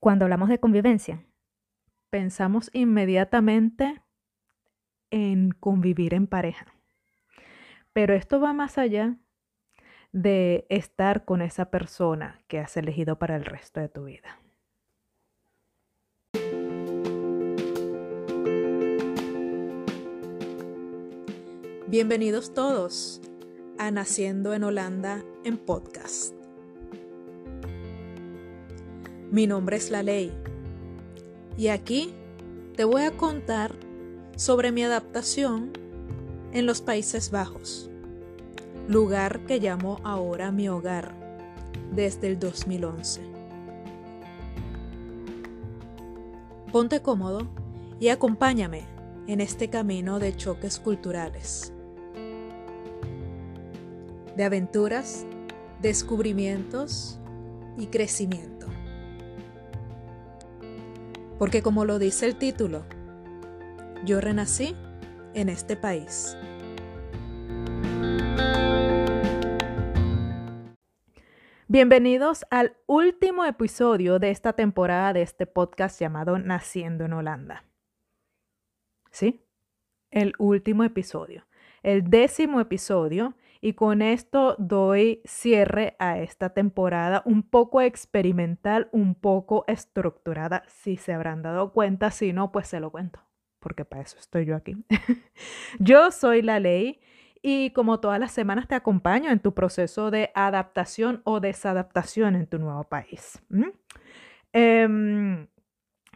Cuando hablamos de convivencia, pensamos inmediatamente en convivir en pareja. Pero esto va más allá de estar con esa persona que has elegido para el resto de tu vida. Bienvenidos todos a Naciendo en Holanda en podcast. Mi nombre es La Ley y aquí te voy a contar sobre mi adaptación en los Países Bajos, lugar que llamo ahora mi hogar desde el 2011. Ponte cómodo y acompáñame en este camino de choques culturales de aventuras, descubrimientos y crecimiento. Porque como lo dice el título, yo renací en este país. Bienvenidos al último episodio de esta temporada de este podcast llamado Naciendo en Holanda. ¿Sí? El último episodio. El décimo episodio y con esto doy cierre a esta temporada un poco experimental, un poco estructurada, si se habrán dado cuenta, si no, pues se lo cuento, porque para eso estoy yo aquí. yo soy la ley y como todas las semanas te acompaño en tu proceso de adaptación o desadaptación en tu nuevo país. Em,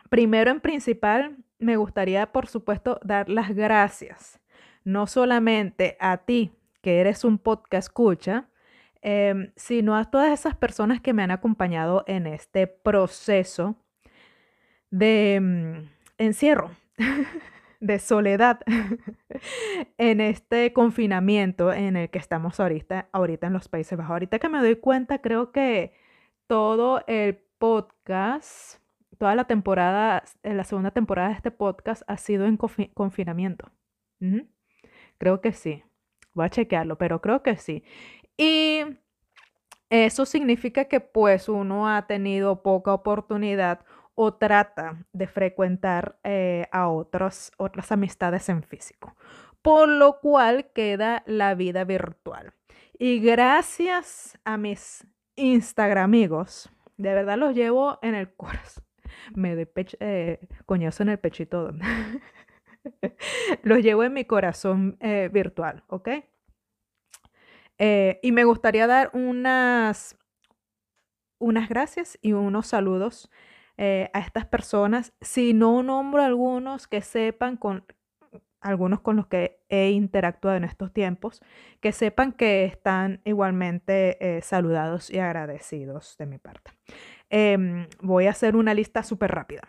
primero en principal, me gustaría, por supuesto, dar las gracias, no solamente a ti, que eres un podcast escucha, em, sino a todas esas personas que me han acompañado en este proceso de mm, encierro, de soledad, en este confinamiento en el que estamos ahorita, ahorita en los Países Bajos. Ahorita que me doy cuenta, creo que todo el podcast, toda la temporada, la segunda temporada de este podcast ha sido en confinamiento. Creo que sí. Voy a chequearlo, pero creo que sí. Y eso significa que pues uno ha tenido poca oportunidad o trata de frecuentar eh, a otras amistades en físico, por lo cual queda la vida virtual. Y gracias a mis Instagram amigos, de verdad los llevo en el corazón. Me doy eh, en el pechito. Los llevo en mi corazón eh, virtual, ¿ok? Eh, y me gustaría dar unas, unas gracias y unos saludos eh, a estas personas. Si no nombro algunos que sepan con algunos con los que he interactuado en estos tiempos, que sepan que están igualmente saludados y agradecidos de mi parte. Em, voy a hacer una lista súper rápida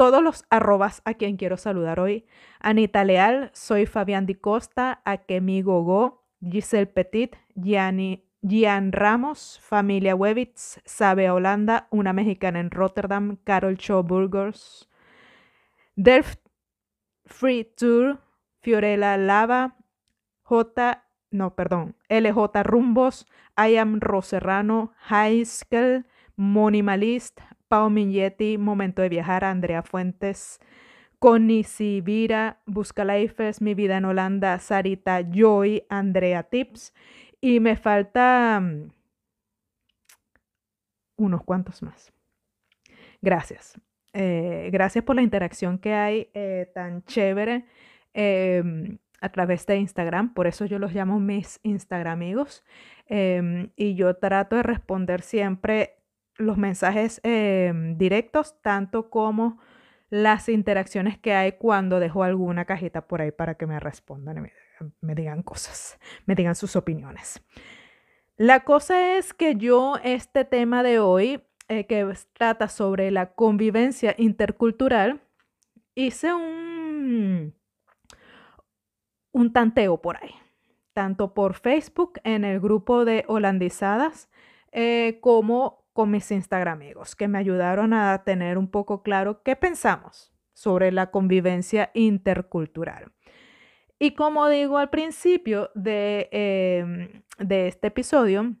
todos los arrobas a quien quiero saludar hoy. Anita Leal, soy Fabián Di Costa, Akemi Gogo, Giselle Petit, Gianni, Gian Ramos, Familia Webitz, Sabe Holanda, una mexicana en Rotterdam, Carol Shaw Burgers, Delft Free Tour, Fiorella Lava, J, no, perdón, LJ Rumbos, I am Roserrano, School, Monimalist, Pau Miglietti, Momento de Viajar, Andrea Fuentes, Connie Sibira, Busca Lifes, Mi Vida en Holanda, Sarita Joy, Andrea Tips. Y me falta mm, unos cuantos más. Gracias. Eh, gracias por la interacción que hay eh, tan chévere em, a través de Instagram. Por eso yo los llamo mis Instagram amigos. Em, y yo trato de responder siempre los mensajes em, directos, tanto como las interacciones que hay cuando dejo alguna cajita por ahí para que me respondan y me, digan cosas, me digan sus opiniones. La cosa es que yo este tema de hoy, eh, que trata sobre la convivencia intercultural, hice un, un tanteo por ahí, tanto por Facebook en el grupo de holandizadas, eh, como con mis Instagram amigos, que me ayudaron a tener un poco claro qué pensamos sobre la convivencia intercultural. Y como digo al principio de, em, de este episodio,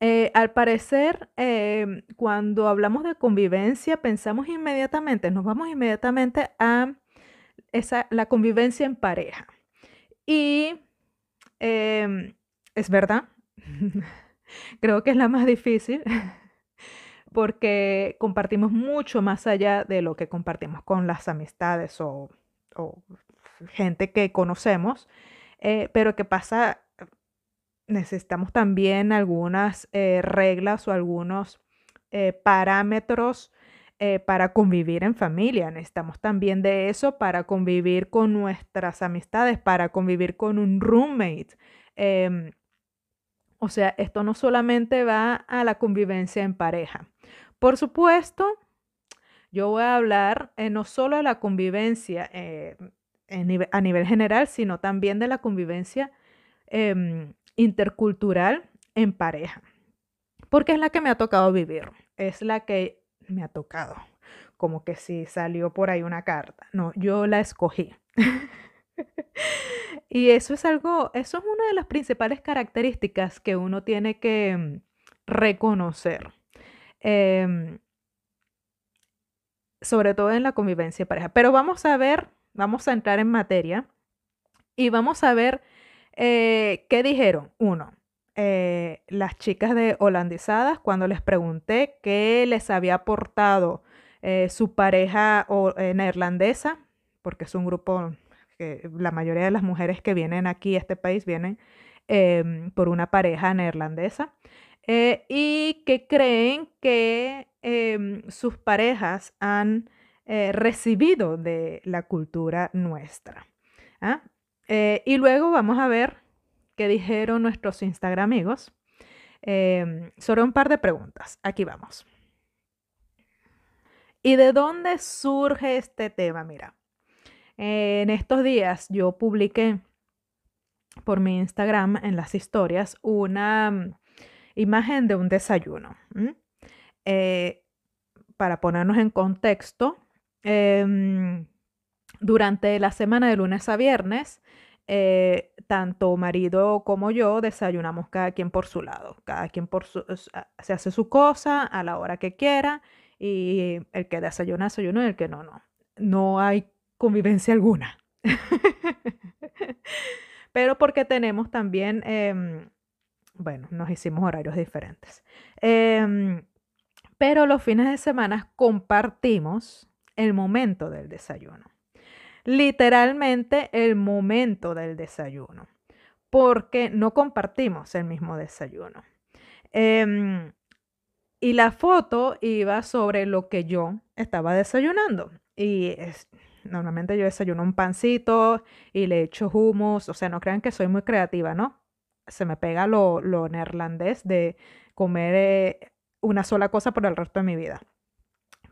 Eh, al parecer, em, cuando hablamos de convivencia, pensamos inmediatamente, nos vamos inmediatamente a esa, la convivencia en pareja. Y em, es verdad, creo que es la más difícil porque compartimos mucho más allá de lo que compartimos con las amistades o, gente que conocemos, eh, pero que pasa necesitamos también algunas eh, reglas o algunos eh, parámetros para convivir en familia. Necesitamos también de eso para convivir con nuestras amistades, para convivir con un roommate. Em, o sea, esto no solamente va a la convivencia en pareja. Por supuesto, yo voy a hablar no solo de la convivencia a nivel general, sino también de la convivencia em, intercultural en pareja, porque es la que me ha tocado vivir, es la que me ha tocado, como que si salió por ahí una carta, no, yo la escogí. y eso es algo, eso es una de las principales características que uno tiene que mm, reconocer. Em, sobre todo en la convivencia de pareja. Pero vamos a ver, vamos a entrar en materia y vamos a ver eh, ¿Qué dijeron? Uno, eh, las chicas de holandizadas, cuando les pregunté qué les había aportado eh, su pareja neerlandesa, porque es un grupo que la mayoría de las mujeres que vienen aquí a este país vienen em, por una pareja neerlandesa, y que creen que em, sus parejas han recibido de la cultura nuestra. ¿ah? Eh, y luego vamos a ver qué dijeron nuestros Instagram amigos em, sobre un par de preguntas. Aquí vamos. ¿Y de dónde surge este tema? Mira, en estos días yo publiqué por mi Instagram en las historias una mm, imagen de un desayuno. Eh, para ponernos en contexto, em, durante la semana de lunes a viernes, eh, tanto marido como yo desayunamos cada quien por su lado, cada quien por su, se hace su cosa a la hora que quiera y el que desayuna, desayuna y el que no, no. No hay convivencia alguna. Pero porque tenemos también, em, bueno, nos hicimos horarios diferentes. Em, pero los fines de semana compartimos el momento del desayuno literalmente el momento del desayuno, porque no compartimos el mismo desayuno. Em, y la foto iba sobre lo que yo estaba desayunando. Y es, normalmente yo desayuno un pancito y le echo hummus. O sea, no crean que soy muy creativa, ¿no? Se me pega lo, neerlandés de comer eh, una sola cosa por el resto de mi vida.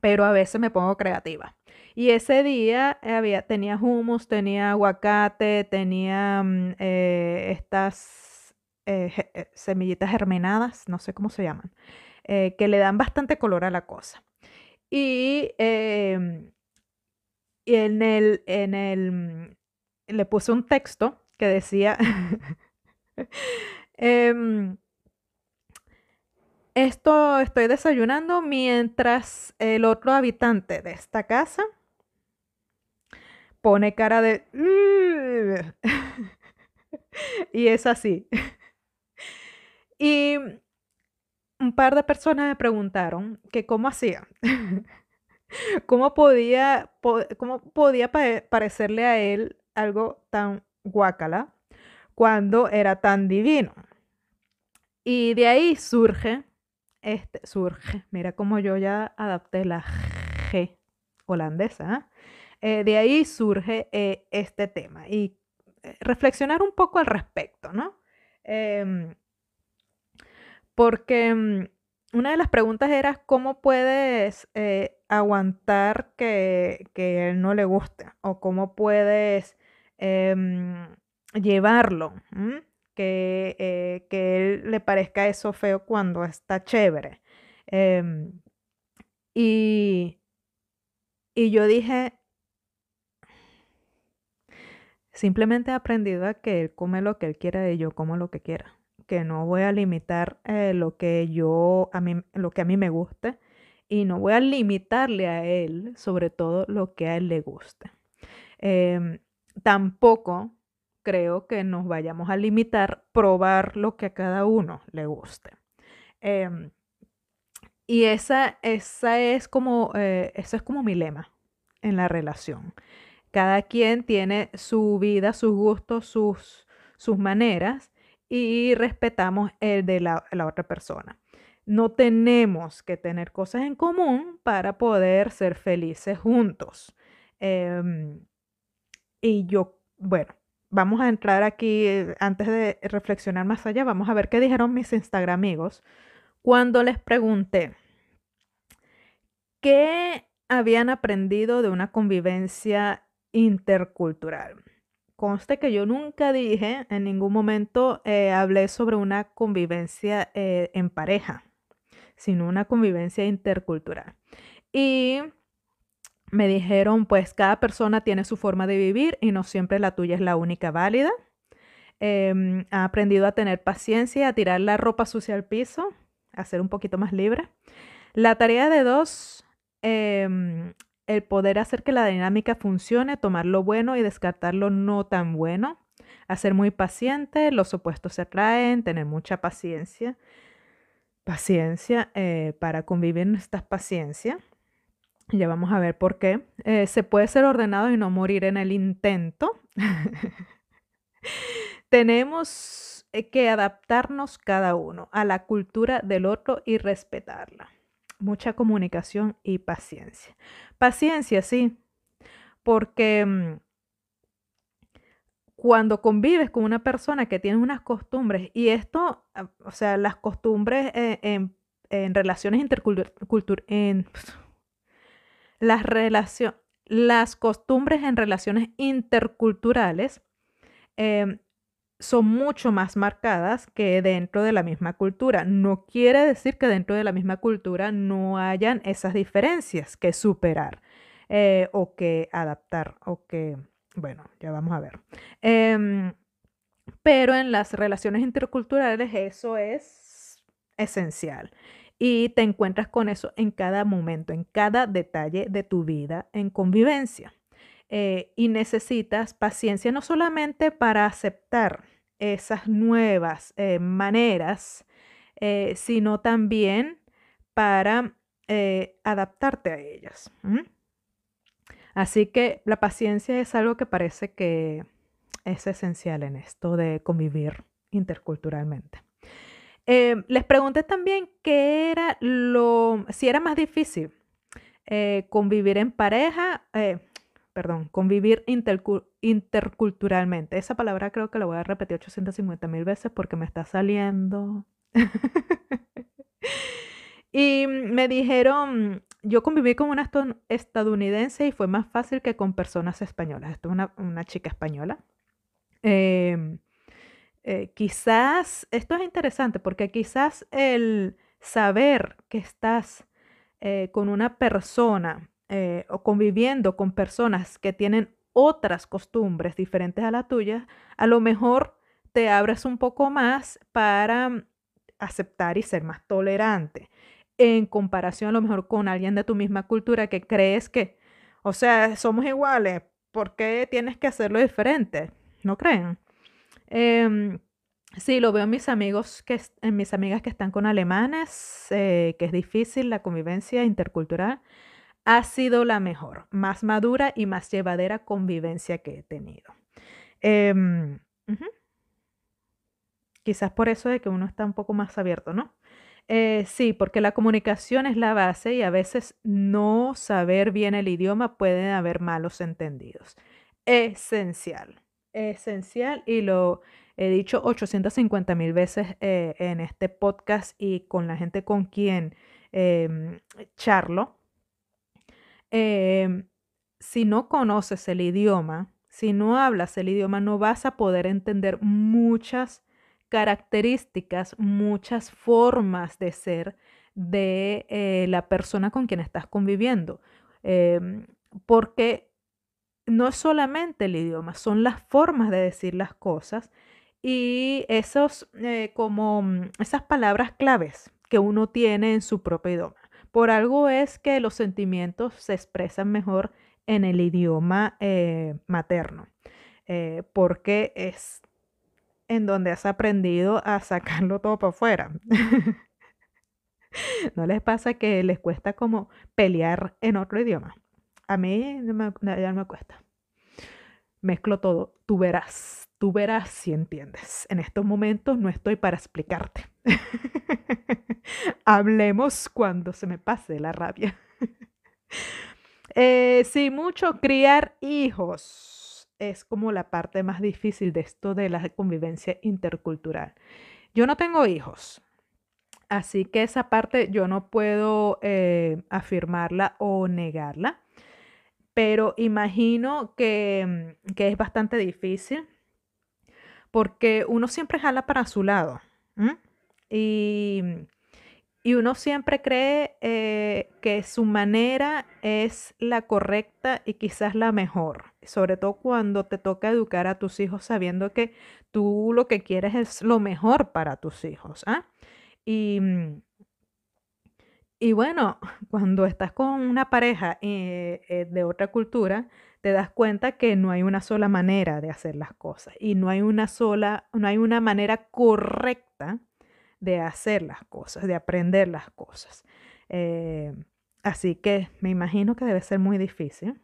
Pero a veces me pongo creativa. Y ese día había, tenía hummus, tenía aguacate, tenía mm, eh, estas eh, eh, semillitas germinadas, no sé cómo se llaman, que le dan bastante color a la cosa. Y, em, en el, en el, mm, le puse un texto que decía, em, esto estoy desayunando mientras el otro habitante de esta casa pone cara de... y es así. y un par de personas me preguntaron que cómo hacía. ¿Cómo podía, cómo podía parecerle a él algo tan guacala cuando era tan divino? Y de ahí surge, este, surge, mira cómo yo ya adapté la G holandesa, ¿ah? Eh, de ahí surge eh, este tema y eh, reflexionar un poco al respecto, ¿no? Em, porque mm, una de las preguntas era cómo puedes aguantar que, que, él no le guste o cómo puedes em, llevarlo, que, que él le parezca eso feo cuando está chévere. Em, y, y yo dije, Simplemente he aprendido a que él come lo que él quiera y yo como lo que quiera. Que no voy a limitar eh, lo que yo a mí, lo que a mí me guste y no voy a limitarle a él, sobre todo lo que a él le guste. Em, tampoco creo que nos vayamos a limitar probar lo que a cada uno le guste. Em, y esa, esa, es como, eh, es como mi lema en la relación. Cada quien tiene su vida, sus gustos, sus, sus maneras y respetamos el de la, otra persona. No tenemos que tener cosas en común para poder ser felices juntos. Em, y yo, bueno, vamos a entrar aquí, eh, antes de reflexionar más allá, vamos a ver qué dijeron mis Instagram amigos cuando les pregunté qué habían aprendido de una convivencia intercultural. Conste que yo nunca dije, en ningún momento eh, hablé sobre una convivencia eh, en pareja, sino una convivencia intercultural. Y me dijeron, pues cada persona tiene su forma de vivir y no siempre la tuya es la única válida. Em, ha aprendido a tener paciencia, a tirar la ropa sucia al piso, a ser un poquito más libre. La tarea de dos, em, el poder hacer que la dinámica funcione, tomar lo bueno y descartar lo no tan bueno, a ser muy paciente, los opuestos se atraen, tener mucha paciencia, paciencia eh, para convivir en estas paciencia. Ya vamos a ver por qué. Eh, se puede ser ordenado y no morir en el intento. Tenemos eh, que adaptarnos cada uno a la cultura del otro y respetarla. Mucha comunicación y paciencia. Paciencia, sí, porque mm, cuando convives con una persona que tiene unas costumbres, y esto, ah, o sea, las costumbres eh, en, relaciones interculturales, las, las costumbres en relaciones interculturales em, son mucho más marcadas que dentro de la misma cultura. No quiere decir que dentro de la misma cultura no hayan esas diferencias que superar eh, o que adaptar o que, bueno, ya vamos a ver. Em, pero en las relaciones interculturales eso es esencial y te encuentras con eso en cada momento, en cada detalle de tu vida en convivencia. Eh, y necesitas paciencia no solamente para aceptar esas nuevas eh, maneras, eh, sino también para adaptarte a ellas. Así que la paciencia es algo que parece que es esencial en esto de convivir interculturalmente. Eh, les pregunté también qué era lo, si era más difícil eh, convivir en pareja, eh, perdón, convivir interculturalmente. Esa palabra creo que la voy a repetir 850 mil veces porque me está saliendo. y me dijeron, yo conviví con una estadounidense y fue más fácil que con personas españolas. Esto es una, chica española. Eh, eh, quizás, esto es interesante porque quizás el saber que estás eh, con una persona eh, o conviviendo con personas que tienen otras costumbres diferentes a la tuya, a lo mejor te abres un poco más para aceptar y ser más tolerante en comparación a lo mejor con alguien de tu misma cultura que crees que, o sea, somos iguales, ¿por qué tienes que hacerlo diferente? ¿No creen? Em, sí, lo veo en mis amigos, que, en mis amigas que están con alemanes, eh, que es difícil la convivencia intercultural. Ha sido la mejor, más madura y más llevadera convivencia que he tenido. Em, Quizás por eso de que uno está un poco más abierto, ¿no? Eh, sí, porque la comunicación es la base y a veces no saber bien el idioma pueden haber malos entendidos. Esencial esencial y lo he dicho 850 mil veces eh, en este podcast y con la gente con quien em, charlo. Em, si no conoces el idioma, si no hablas el idioma, no vas a poder entender muchas características, muchas formas de ser de eh, la persona con quien estás conviviendo. Em, porque no es solamente el idioma, son las formas de decir las cosas y esos eh, como mm, esas palabras claves que uno tiene en su propio idioma. Por algo es que los sentimientos se expresan mejor en el idioma eh, materno, eh, porque es en donde has aprendido a sacarlo todo para afuera. ¿No les pasa que les cuesta como pelear en otro idioma? A mí ya no me cuesta. Mezclo todo. Tú verás, tú verás si entiendes. En estos momentos no estoy para explicarte. Hablemos cuando se me pase la rabia. eh, sí, mucho criar hijos es como la parte más difícil de esto de la convivencia intercultural. Yo no tengo hijos, así que esa parte yo no puedo eh, afirmarla o negarla, pero imagino que, mm, que, es bastante difícil porque uno siempre jala para su lado. Y y uno siempre cree eh, que su manera es la correcta y quizás la mejor, sobre todo cuando te toca educar a tus hijos sabiendo que tú lo que quieres es lo mejor para tus hijos. ¿ah? Y, mm, y, bueno, cuando estás con una pareja eh, eh, de otra cultura, te das cuenta que no hay una sola manera de hacer las cosas y no hay una sola, no hay una manera correcta de hacer las cosas, de aprender las cosas. Eh, así que me imagino que debe ser muy difícil.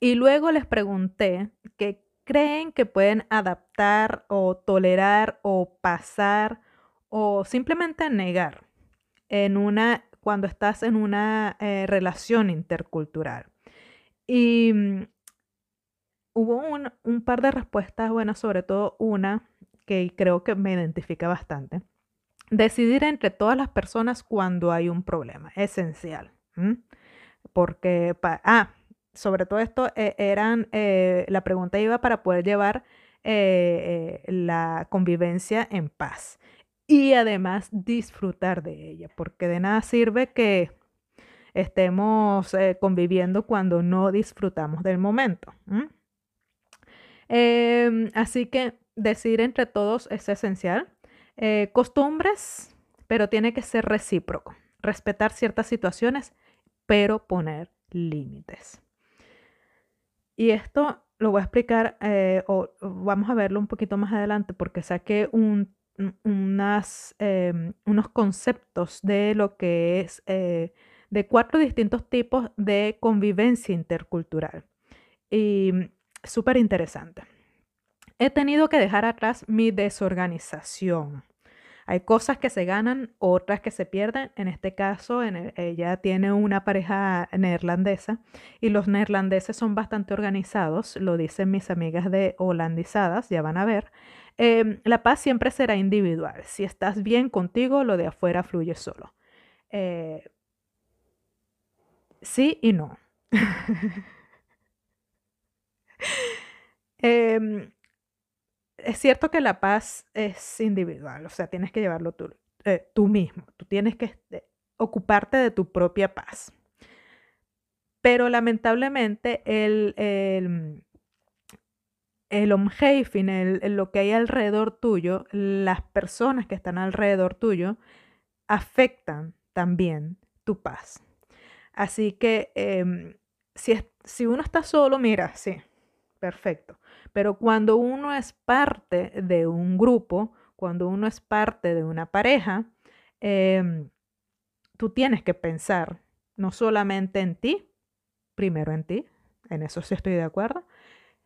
Y luego les pregunté qué creen que pueden adaptar o tolerar o pasar o simplemente negar en una cuando estás en una eh, relación intercultural. Y mm, hubo un, un, par de respuestas, bueno, sobre todo una que creo que me identifica bastante. Decidir entre todas las personas cuando hay un problema, esencial. Porque, ah, sobre todo esto, eh, eran, eh, la pregunta iba para poder llevar eh, la convivencia en paz y además disfrutar de ella, porque de nada sirve que estemos conviviendo cuando no disfrutamos del momento. Em, así que decir entre todos es esencial. Eh, costumbres, pero tiene que ser recíproco. Respetar ciertas situaciones, pero poner límites. Y esto lo voy a explicar, eh, o vamos a verlo un poquito más adelante, porque saqué unas, em, unos conceptos de lo que es, eh, de cuatro distintos tipos de convivencia intercultural. Y súper interesante he tenido que dejar atrás mi desorganización. Hay cosas que se ganan, otras que se pierden. En este caso, ella tiene una pareja neerlandesa y los neerlandeses son bastante organizados, lo dicen mis amigas de holandizadas, ya van a ver. Em, la paz siempre será individual. Si estás bien contigo, lo de afuera fluye solo. Eh, sí y no. eh, es cierto que la paz es individual, o sea, tienes que llevarlo tú, eh, mismo, tú tienes que este, ocuparte de tu propia paz. Pero lamentablemente el, el, el el, lo que hay alrededor tuyo, las personas que están alrededor tuyo, afectan también tu paz. Así que em, si, si uno está solo, mira, sí, perfecto. Pero cuando uno es parte de un grupo, cuando uno es parte de una pareja, em, tú tienes que pensar no solamente en ti, primero en ti, en eso sí estoy de acuerdo,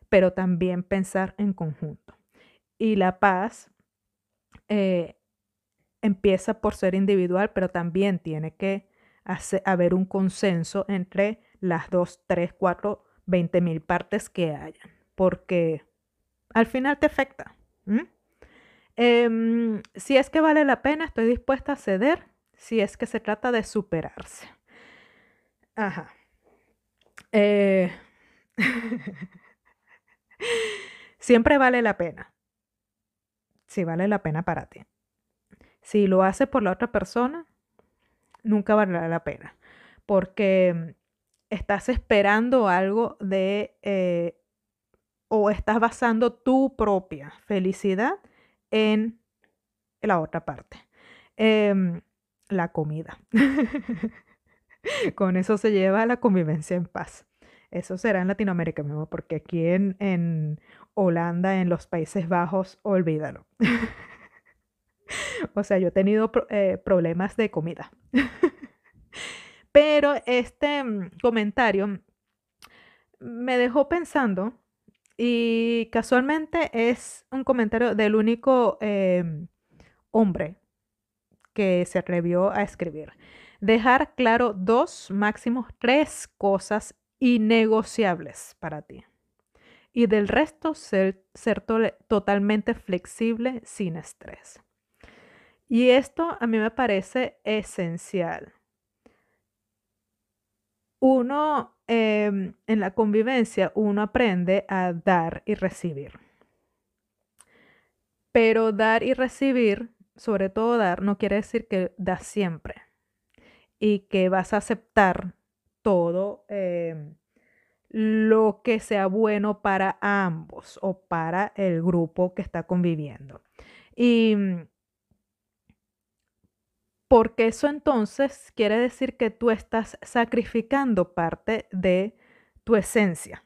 pero también pensar en conjunto. Y la paz eh, empieza por ser individual, pero también tiene que haber un consenso entre las dos, tres, cuatro, veinte mil partes que hayan porque al final te afecta. Em, si es que vale la pena, estoy dispuesta a ceder si es que se trata de superarse. Ajá. Eh, siempre vale la pena. Si vale la pena para ti. Si lo hace por la otra persona, nunca vale la pena. Porque estás esperando algo de eh, o estás basando tu propia felicidad en la otra parte. Em, la comida. Con eso se lleva la convivencia en paz. Eso será en Latinoamérica mismo, porque aquí en, Holanda, en los Países Bajos, olvídalo. o sea, yo he tenido eh, problemas de comida. Pero este mm, comentario me dejó pensando y casualmente es un comentario del único em, hombre que se atrevió a escribir. Dejar claro dos, máximos tres cosas innegociables para ti. Y del resto ser, ser totalmente flexible sin estrés. Y esto a mí me parece esencial. Uno, em, en la convivencia, uno aprende a dar y recibir. Pero dar y recibir, sobre todo dar, no quiere decir que das siempre y que vas a aceptar todo em, lo que sea bueno para ambos o para el grupo que está conviviendo. Y mm, porque eso entonces quiere decir que tú estás sacrificando parte de tu esencia.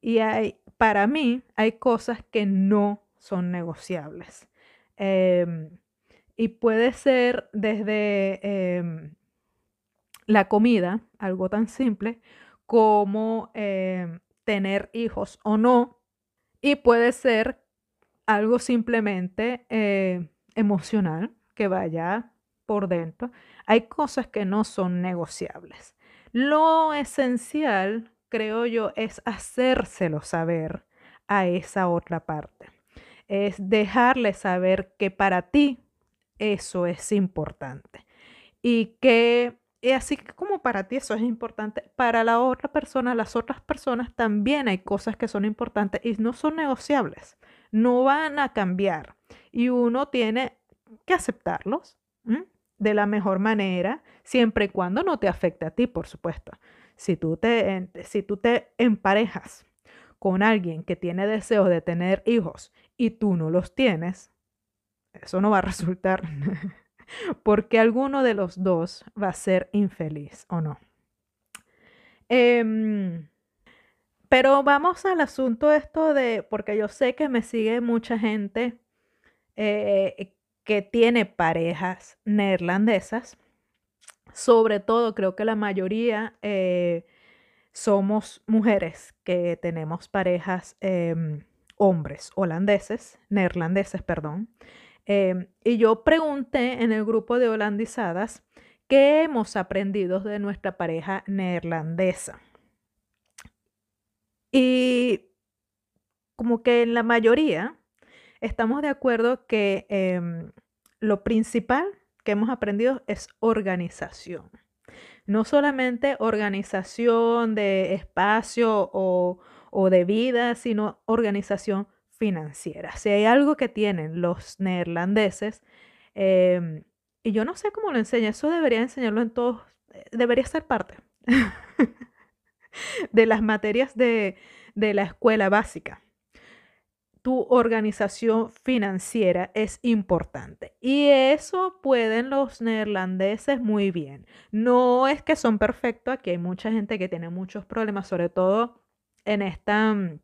Y hay, para mí hay cosas que no son negociables. Em, y puede ser desde em, la comida, algo tan simple, como em, tener hijos o no. Y puede ser algo simplemente eh, emocional, que vaya por dentro. Hay cosas que no son negociables. Lo esencial, creo yo, es hacérselo saber a esa otra parte. Es dejarle saber que para ti eso es importante. Y que así como para ti eso es importante, para la otra persona, las otras personas también hay cosas que son importantes y no son negociables. No van a cambiar. Y uno tiene que aceptarlos de la mejor manera, siempre y cuando no te afecte a ti, por supuesto. Si tú te, si tú te emparejas con alguien que tiene deseos de tener hijos y tú no los tienes, eso no va a resultar porque alguno de los dos va a ser infeliz o no. Em, pero vamos al asunto esto de, porque yo sé que me sigue mucha gente eh, que tiene parejas neerlandesas. Sobre todo, creo que la mayoría eh, somos mujeres que tenemos parejas em, hombres holandeses, neerlandeses, perdón. Em, y yo pregunté en el grupo de holandizadas qué hemos aprendido de nuestra pareja neerlandesa. Y como que en la mayoría estamos de acuerdo que em, lo principal que hemos aprendido es organización. No solamente organización de espacio o, de vida, sino organización financiera. Si hay algo que tienen los neerlandeses, em, y yo no sé cómo lo enseña, eso debería enseñarlo en todos, debería ser parte de las materias de la escuela básica tu organización financiera es importante. Y eso pueden los neerlandeses muy bien. No es que son perfectos, aquí hay mucha gente que tiene muchos problemas, sobre todo en esta, mm,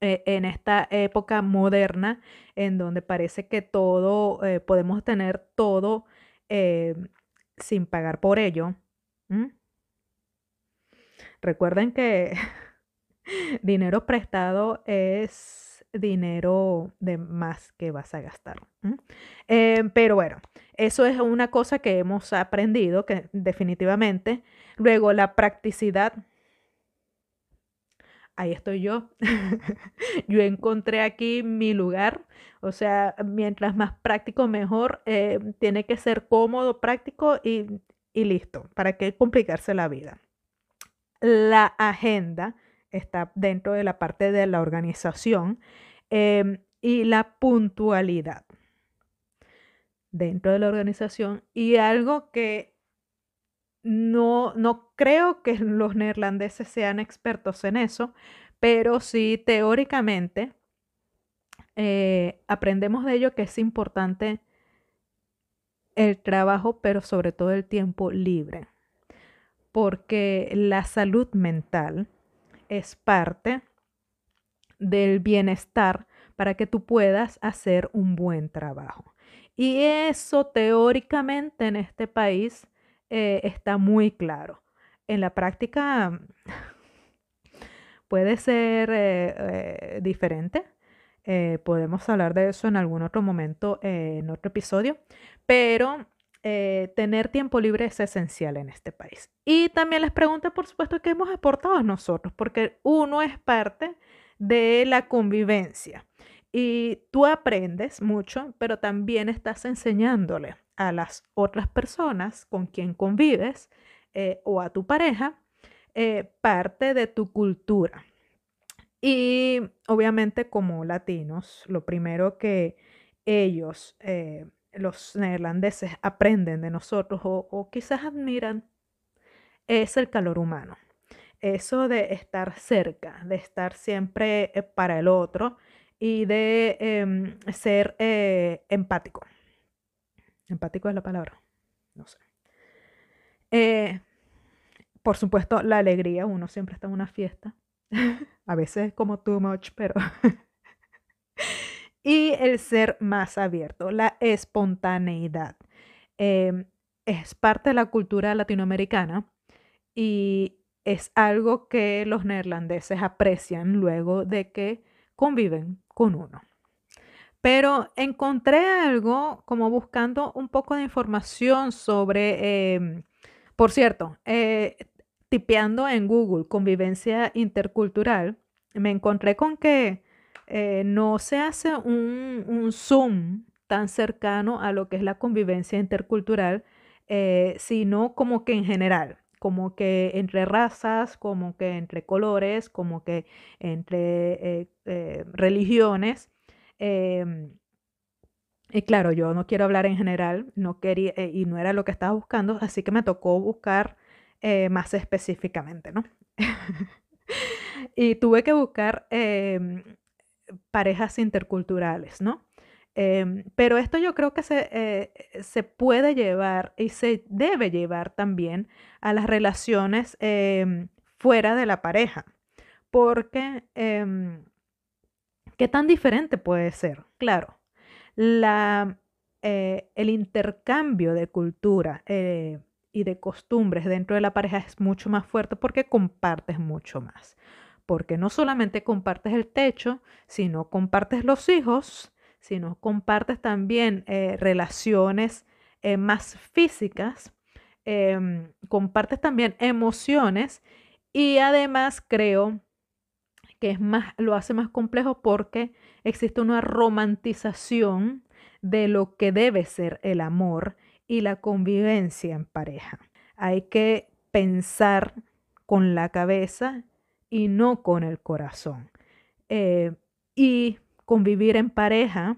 eh, en esta época moderna, en donde parece que todo, eh, podemos tener todo eh, sin pagar por ello. Recuerden que dinero prestado es dinero de más que vas a gastar. Em, pero bueno, eso es una cosa que hemos aprendido, que definitivamente. Luego, la practicidad. Ahí estoy yo. yo encontré aquí mi lugar. O sea, mientras más práctico, mejor. Eh, tiene que ser cómodo, práctico y, y listo. ¿Para qué complicarse la vida? La agenda está dentro de la parte de la organización em, y la puntualidad dentro de la organización y algo que no, no creo que los neerlandeses sean expertos en eso, pero sí teóricamente eh, aprendemos de ello que es importante el trabajo, pero sobre todo el tiempo libre, porque la salud mental es parte del bienestar para que tú puedas hacer un buen trabajo. Y eso teóricamente en este país eh, está muy claro. En la práctica puede ser eh, eh, diferente. podemos hablar de eso en algún otro momento, en otro episodio, pero tener tiempo libre es esencial en este país. Y también les pregunto, por supuesto, qué hemos aportado nosotros, porque uno es parte de la convivencia. Y tú aprendes mucho, pero también estás enseñándole a las otras personas con quien convives eh, o a tu pareja eh, parte de tu cultura. Y obviamente como latinos, lo primero que ellos, eh, los neerlandeses, aprenden de nosotros o quizás admiran es el calor humano eso de estar cerca, de estar siempre eh, para el otro y de em, ser eh, empático. Empático es la palabra, no sé. Eh, por supuesto, la alegría, uno siempre está en una fiesta. A veces como too much, pero... y el ser más abierto, la espontaneidad. Em, es parte de la cultura latinoamericana y es algo que los neerlandeses aprecian luego de que conviven con uno. Pero encontré algo como buscando un poco de información sobre, em, por cierto, eh, tipeando en Google convivencia intercultural, me encontré con que eh, no se hace un, un, zoom tan cercano a lo que es la convivencia intercultural, eh, sino como que en general como que entre razas, como que entre colores, como que entre eh, religiones. Em, y claro, yo no quiero hablar en general, no quería, y no era lo que estaba buscando, así que me tocó buscar más específicamente, ¿no? y tuve que buscar em, parejas interculturales, ¿no? Em, pero esto yo creo que se, eh, se, puede llevar y se debe llevar también a las relaciones em, fuera de la pareja, porque em, ¿qué tan diferente puede ser? Claro, la, eh, el intercambio de cultura eh, y de costumbres dentro de la pareja es mucho más fuerte porque compartes mucho más. Porque no solamente compartes el techo, sino compartes los hijos, si no compartes también eh, relaciones eh, más físicas, em, compartes también emociones y además creo que es más, lo hace más complejo porque existe una romantización de lo que debe ser el amor y la convivencia en pareja. Hay que pensar con la cabeza y no con el corazón. Eh, y convivir en pareja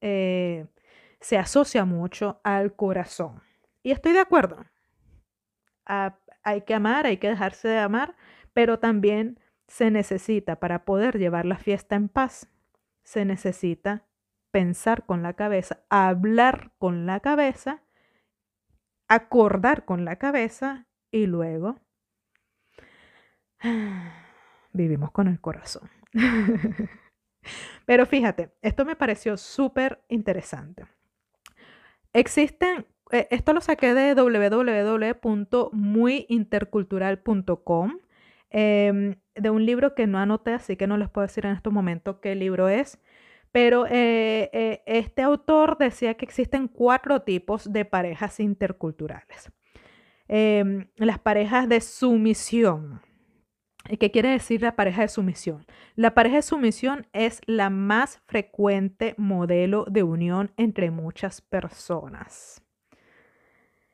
eh, se asocia mucho al corazón. Y estoy de acuerdo. hay que amar, hay que dejarse de amar, pero también se necesita para poder llevar la fiesta en paz. Se necesita pensar con la cabeza, hablar con la cabeza, acordar con la cabeza y luego vivimos con el corazón. Pero fíjate, esto me pareció súper interesante. Existen, eh, esto lo saqué de www.muyintercultural.com, em, de un libro que no anoté, así que no les puedo decir en este momento qué libro es. Pero eh, eh, este autor decía que existen cuatro tipos de parejas interculturales. Em, las parejas de sumisión, ¿Y qué quiere decir la pareja de sumisión? La pareja de sumisión es la más frecuente modelo de unión entre muchas personas.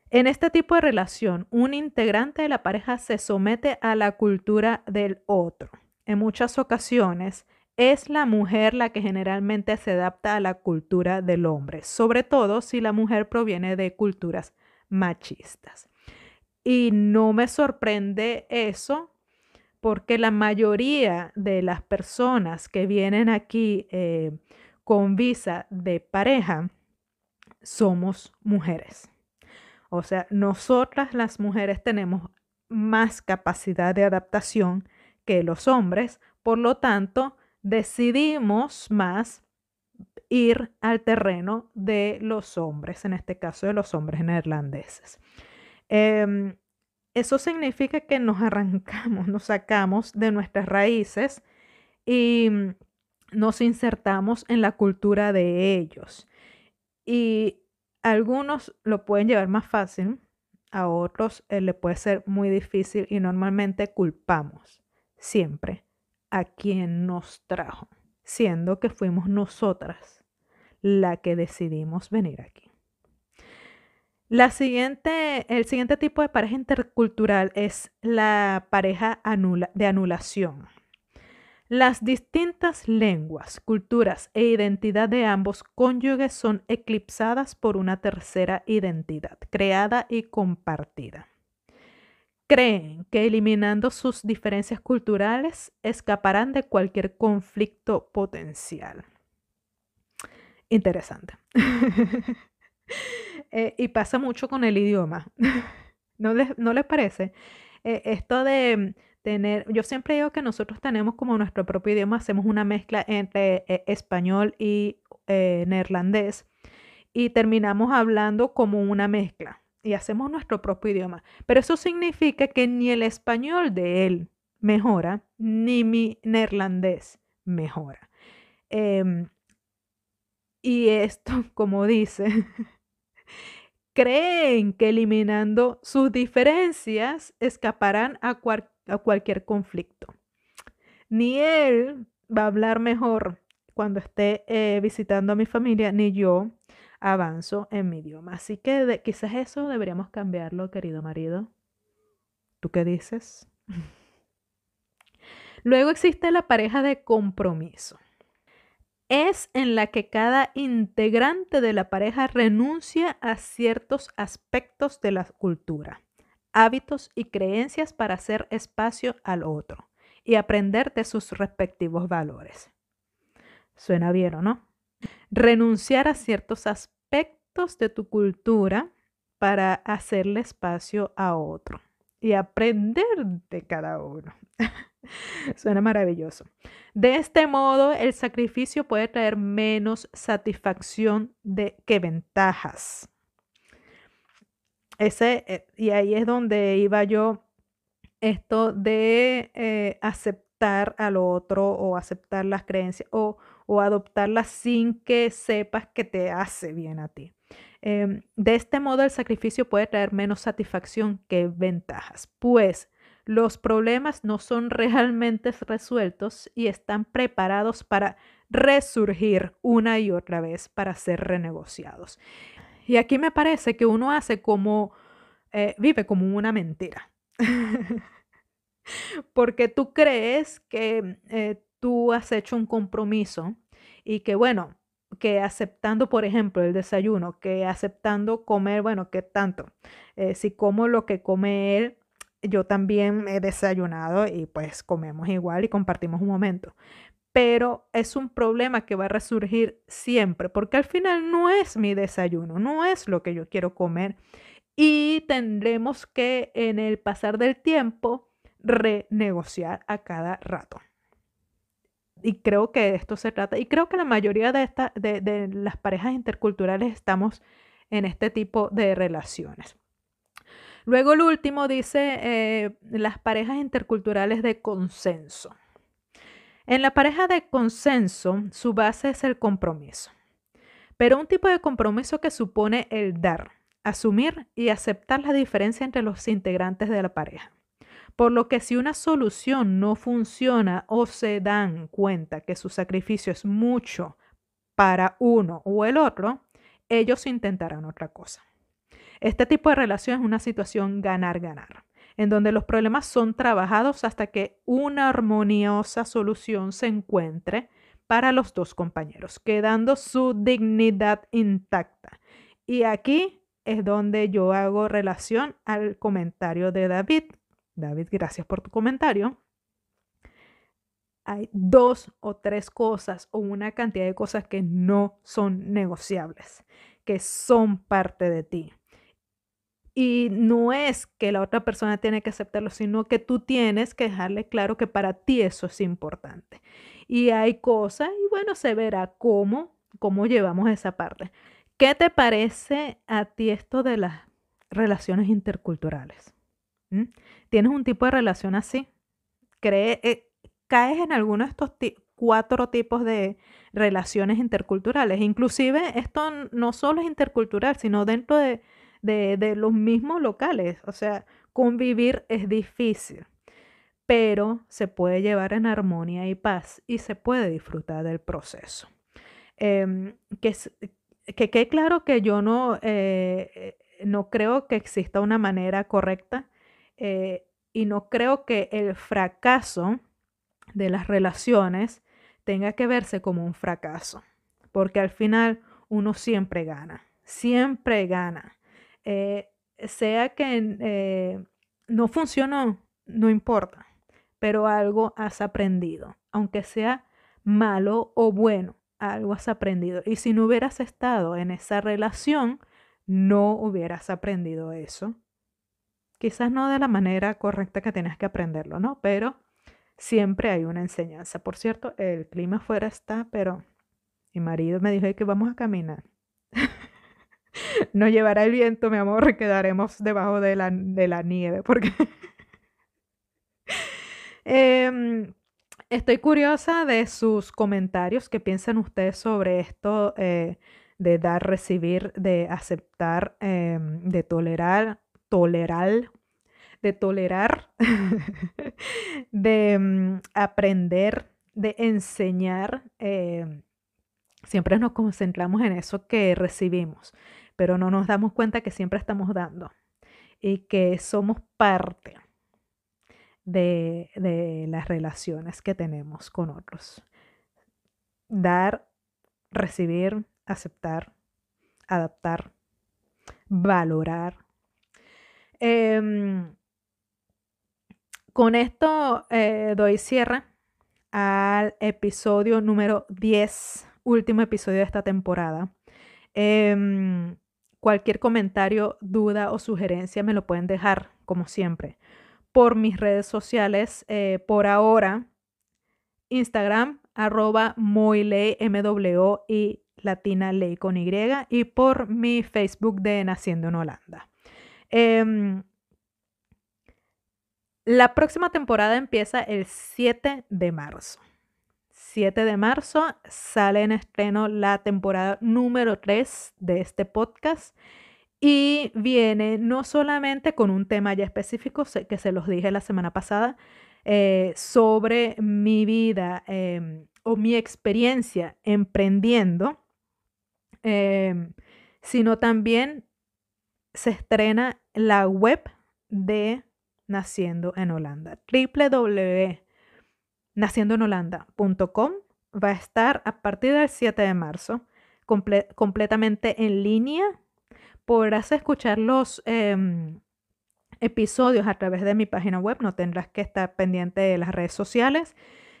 En este tipo de relación, un integrante de la pareja se somete a la cultura del otro. En muchas ocasiones, es la mujer la que generalmente se adapta a la cultura del hombre, sobre todo si la mujer proviene de culturas machistas. Y no me sorprende eso porque la mayoría de las personas que vienen aquí eh, con visa de pareja somos mujeres. O sea, nosotras las mujeres tenemos más capacidad de adaptación que los hombres, por lo tanto, decidimos más ir al terreno de los hombres, en este caso de los hombres neerlandeses. Em, eso significa que nos arrancamos, nos sacamos de nuestras raíces y nos insertamos en la cultura de ellos. Y algunos lo pueden llevar más fácil, a otros eh, le puede ser muy difícil y normalmente culpamos siempre a quien nos trajo, siendo que fuimos nosotras la que decidimos venir aquí. La siguiente, el siguiente tipo de pareja intercultural es la pareja de anulación. Las distintas lenguas, culturas e identidad de ambos cónyuges son eclipsadas por una tercera identidad, creada y compartida. Creen que eliminando sus diferencias culturales escaparán de cualquier conflicto potencial. Interesante. Eh, y pasa mucho con el idioma. ¿No les, no les parece? Eh, esto de tener, yo siempre digo que nosotros tenemos como nuestro propio idioma, hacemos una mezcla entre eh, español y neerlandés y terminamos hablando como una mezcla y hacemos nuestro propio idioma. Pero eso significa que ni el español de él mejora, ni mi neerlandés mejora. Em, y esto, como dice, creen que eliminando sus diferencias escaparán a, cualquier conflicto. Ni él va a hablar mejor cuando esté eh, visitando a mi familia, ni yo avanzo en mi idioma. Así que quizás eso deberíamos cambiarlo, querido marido. ¿Tú qué dices? Luego existe la pareja de compromiso. Es en la que cada integrante de la pareja renuncia a ciertos aspectos de la cultura hábitos y creencias para hacer espacio al otro y aprender de sus respectivos valores. Suena bien, ¿o no? Renunciar a ciertos aspectos de tu cultura para hacerle espacio a otro y aprender de cada uno. Suena maravilloso. De este modo, el sacrificio puede traer menos satisfacción de, que ventajas. Ese, eh, y ahí es donde iba yo, esto de eh, aceptar al otro o aceptar las creencias o, o, adoptarlas sin que sepas que te hace bien a ti. Em, de este modo el sacrificio puede traer menos satisfacción que ventajas, pues los problemas no son realmente resueltos y están preparados para resurgir una y otra vez para ser renegociados. Y aquí me parece que uno hace como, eh, vive como una mentira. Porque tú crees que eh, tú has hecho un compromiso y que, bueno, que aceptando, por ejemplo, el desayuno, que aceptando comer, bueno, ¿qué tanto? Eh, si como lo que come él, yo también he desayunado y pues comemos igual y compartimos un momento pero es un problema que va a resurgir siempre, porque al final no es mi desayuno, no es lo que yo quiero comer y tendremos que en el pasar del tiempo renegociar a cada rato. Y creo que de esto se trata, y creo que la mayoría de, de, las parejas interculturales estamos en este tipo de relaciones. Luego el último dice eh, las parejas interculturales de consenso. En la pareja de consenso, su base es el compromiso, pero un tipo de compromiso que supone el dar, asumir y aceptar la diferencia entre los integrantes de la pareja. Por lo que si una solución no funciona o se dan cuenta que su sacrificio es mucho para uno o el otro, ellos intentarán otra cosa. Este tipo de relación es una situación ganar-ganar en donde los problemas son trabajados hasta que una armoniosa solución se encuentre para los dos compañeros, quedando su dignidad intacta. Y aquí es donde yo hago relación al comentario de David. David, gracias por tu comentario. hay dos o tres cosas o una cantidad de cosas que no son negociables, que son parte de ti. Y no es que la otra persona tiene que aceptarlo, sino que tú tienes que dejarle claro que para ti eso es importante. Y hay cosas, y bueno, se verá cómo, cómo llevamos esa parte. ¿Qué te parece a ti esto de las relaciones interculturales? ¿Mm? ¿Tienes un tipo de relación así? ¿Cree, eh, ¿Caes en alguno de estos cuatro tipos de relaciones interculturales? Inclusive esto no solo es intercultural, sino dentro de los mismos locales. O sea, convivir es difícil, pero se puede llevar en armonía y paz y se puede disfrutar del proceso. Em, que, que quede claro que yo no, eh, no creo que exista una manera correcta eh, y no creo que el fracaso de las relaciones tenga que verse como un fracaso, porque al final uno siempre gana, siempre gana. Eh, sea que eh, no funcionó, no importa, pero algo has aprendido, aunque sea malo o bueno, algo has aprendido. Y si no hubieras estado en esa relación, no hubieras aprendido eso. Quizás no de la manera correcta que tienes que aprenderlo, ¿no? Pero siempre hay una enseñanza. Por cierto, el clima afuera está, pero mi marido me dijo que vamos a caminar. no llevará el viento, mi amor, quedaremos debajo de la, nieve, porque em, estoy curiosa de sus comentarios, qué piensan ustedes sobre esto eh, de dar, recibir, de aceptar, em, de tolerar, tolerar, de tolerar, de em, aprender, de enseñar. siempre nos concentramos en eso que recibimos pero no nos damos cuenta que siempre estamos dando y que somos parte de, las relaciones que tenemos con otros. Dar, recibir, aceptar, adaptar, valorar. Em, con esto eh, doy cierre al episodio número 10, último episodio de esta temporada. Em, Cualquier comentario, duda o sugerencia me lo pueden dejar, como siempre, por mis redes sociales. Eh, por ahora, Instagram, arroba moiley, latina ley con Y, y por mi Facebook de Naciendo en Holanda. Em, la próxima temporada empieza el 7 de marzo. 7 de marzo sale en estreno la temporada número 3 de este podcast y viene no solamente con un tema ya específico, que se los dije la semana pasada, eh, sobre mi vida em, o mi experiencia emprendiendo, em, sino también se estrena la web de Naciendo en Holanda, www naciendoenholanda.com va a estar a partir del 7 de marzo completamente en línea. Podrás escuchar los em, episodios a través de mi página web, no tendrás que estar pendiente de las redes sociales,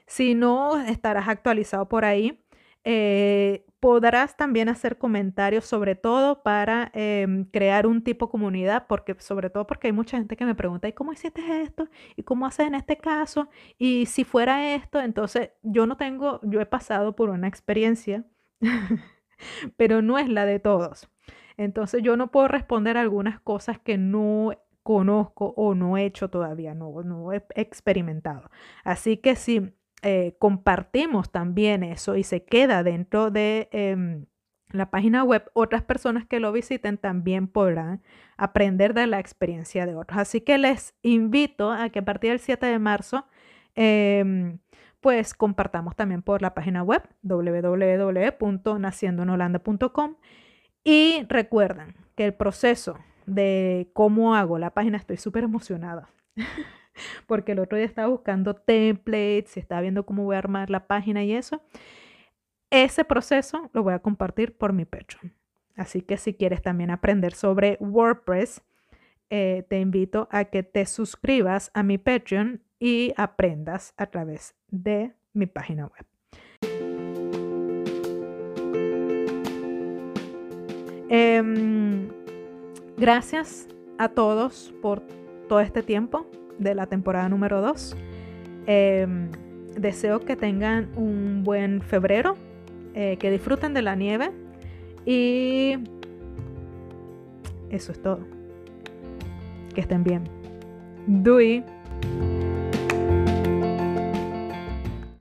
sino estarás actualizado por ahí. Eh, podrás también hacer comentarios sobre todo para em, crear un tipo comunidad, porque sobre todo porque hay mucha gente que me pregunta, ¿y cómo hiciste esto? ¿Y cómo haces en este caso? Y si fuera esto, entonces yo no tengo, yo he pasado por una experiencia, pero no es la de todos. Entonces yo no puedo responder algunas cosas que no conozco o no he hecho todavía, no, no he experimentado. Así que si eh, compartimos también eso y se queda dentro de em, la página web, otras personas que lo visiten también podrán aprender de la experiencia de otros. Así que les invito a que a partir del 7 de marzo, em, pues compartamos también por la página web www.naciendoenholanda.com y recuerden que el proceso de cómo hago la página, estoy súper emocionada. porque el otro día estaba buscando templates, estaba viendo cómo voy a armar la página y eso. Ese proceso lo voy a compartir por mi Patreon. Así que si quieres también aprender sobre WordPress, eh, te invito a que te suscribas a mi Patreon y aprendas a través de mi página web. Em, gracias a todos por todo este tiempo de la temporada número 2. Em, deseo que tengan un buen febrero, eh, que disfruten de la nieve y eso es todo. Que estén bien. Dui.